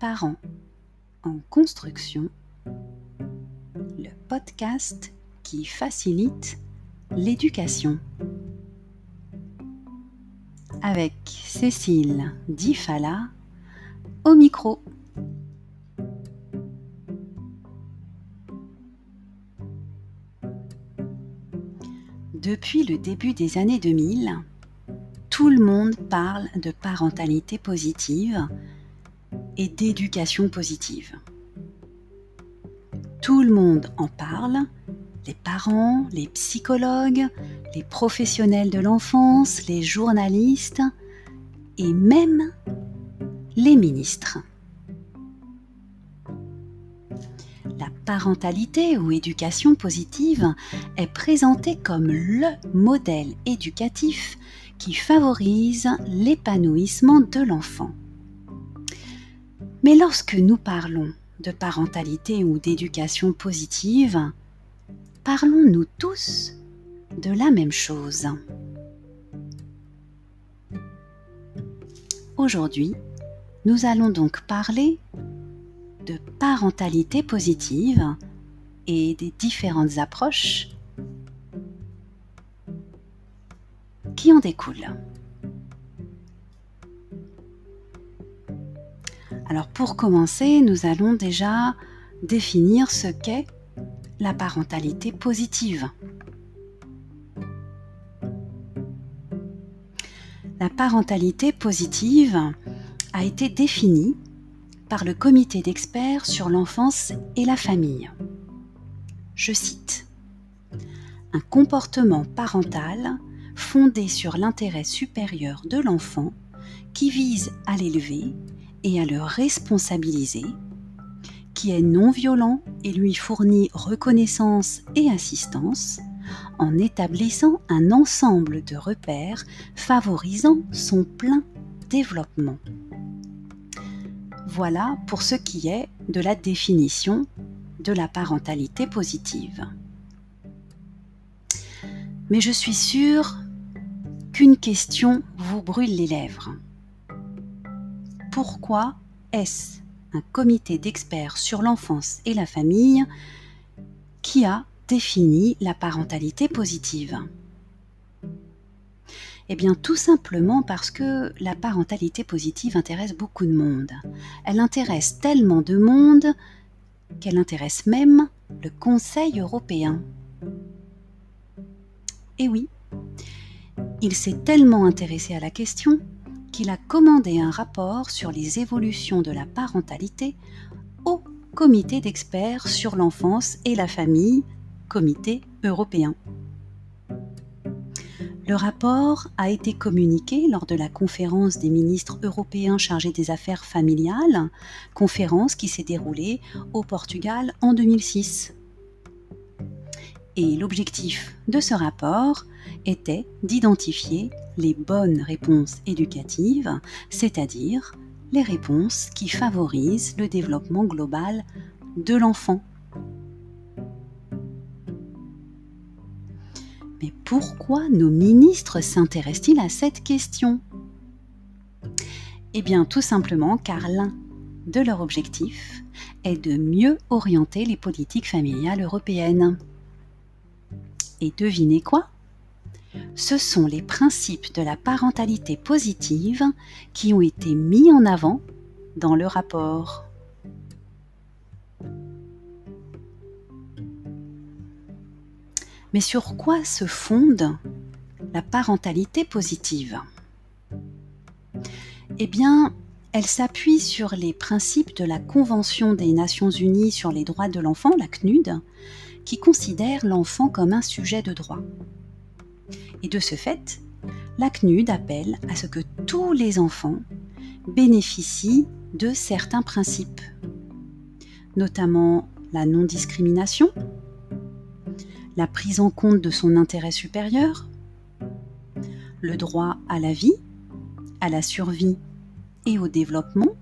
Parents en construction, le podcast qui facilite l'éducation. Avec Cécile Difala au micro. Depuis le début des années 2000, tout le monde parle de parentalité positive et d'éducation positive. Tout le monde en parle, les parents, les psychologues, les professionnels de l'enfance, les journalistes et même les ministres. La parentalité ou éducation positive est présentée comme le modèle éducatif qui favorise l'épanouissement de l'enfant. Mais lorsque nous parlons de parentalité ou d'éducation positive, parlons-nous tous de la même chose Aujourd'hui, nous allons donc parler de parentalité positive et des différentes approches qui en découlent. Alors pour commencer, nous allons déjà définir ce qu'est la parentalité positive. La parentalité positive a été définie par le comité d'experts sur l'enfance et la famille. Je cite Un comportement parental fondé sur l'intérêt supérieur de l'enfant qui vise à l'élever et à le responsabiliser, qui est non violent et lui fournit reconnaissance et assistance, en établissant un ensemble de repères favorisant son plein développement. Voilà pour ce qui est de la définition de la parentalité positive. Mais je suis sûre qu'une question vous brûle les lèvres pourquoi est-ce un comité d'experts sur l'enfance et la famille qui a défini la parentalité positive? Eh bien tout simplement parce que la parentalité positive intéresse beaucoup de monde. Elle intéresse tellement de monde qu'elle intéresse même le Conseil européen. Et oui, il s'est tellement intéressé à la question qu'il a commandé un rapport sur les évolutions de la parentalité au comité d'experts sur l'enfance et la famille, comité européen. Le rapport a été communiqué lors de la conférence des ministres européens chargés des affaires familiales, conférence qui s'est déroulée au Portugal en 2006. Et l'objectif de ce rapport était d'identifier les bonnes réponses éducatives, c'est-à-dire les réponses qui favorisent le développement global de l'enfant. Mais pourquoi nos ministres s'intéressent-ils à cette question? Eh bien tout simplement car l'un de leurs objectifs est de mieux orienter les politiques familiales européennes. Et devinez quoi? Ce sont les principes de la parentalité positive qui ont été mis en avant dans le rapport. Mais sur quoi se fonde la parentalité positive? Eh bien, elle s'appuie sur les principes de la Convention des Nations Unies sur les droits de l'enfant, la CNUD, qui considère l'enfant comme un sujet de droit. Et de ce fait, la CNUD appelle à ce que tous les enfants bénéficient de certains principes, notamment la non-discrimination, la prise en compte de son intérêt supérieur, le droit à la vie, à la survie et au développement,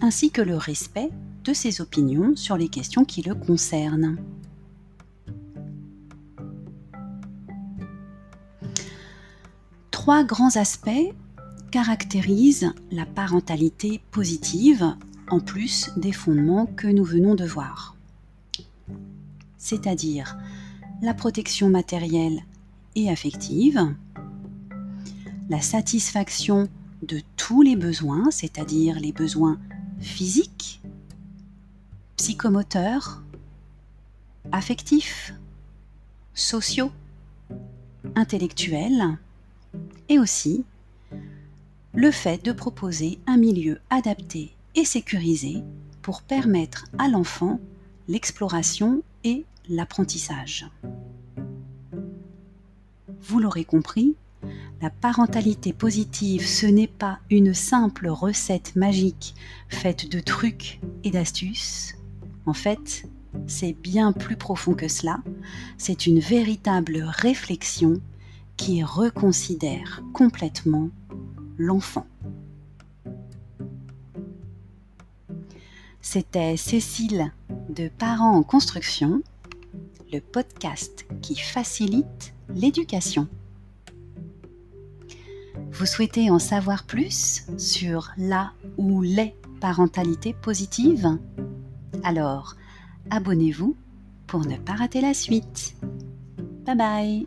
ainsi que le respect de ses opinions sur les questions qui le concernent. Trois grands aspects caractérise la parentalité positive en plus des fondements que nous venons de voir. C'est-à-dire la protection matérielle et affective, la satisfaction de tous les besoins, c'est-à-dire les besoins physiques, psychomoteurs, affectifs, sociaux, intellectuels, et aussi le fait de proposer un milieu adapté et sécurisé pour permettre à l'enfant l'exploration et l'apprentissage. Vous l'aurez compris, la parentalité positive, ce n'est pas une simple recette magique faite de trucs et d'astuces. En fait, c'est bien plus profond que cela. C'est une véritable réflexion qui reconsidère complètement l'enfant. C'était Cécile de Parents en construction, le podcast qui facilite l'éducation. Vous souhaitez en savoir plus sur la ou les parentalités positives? Alors, abonnez-vous pour ne pas rater la suite. Bye bye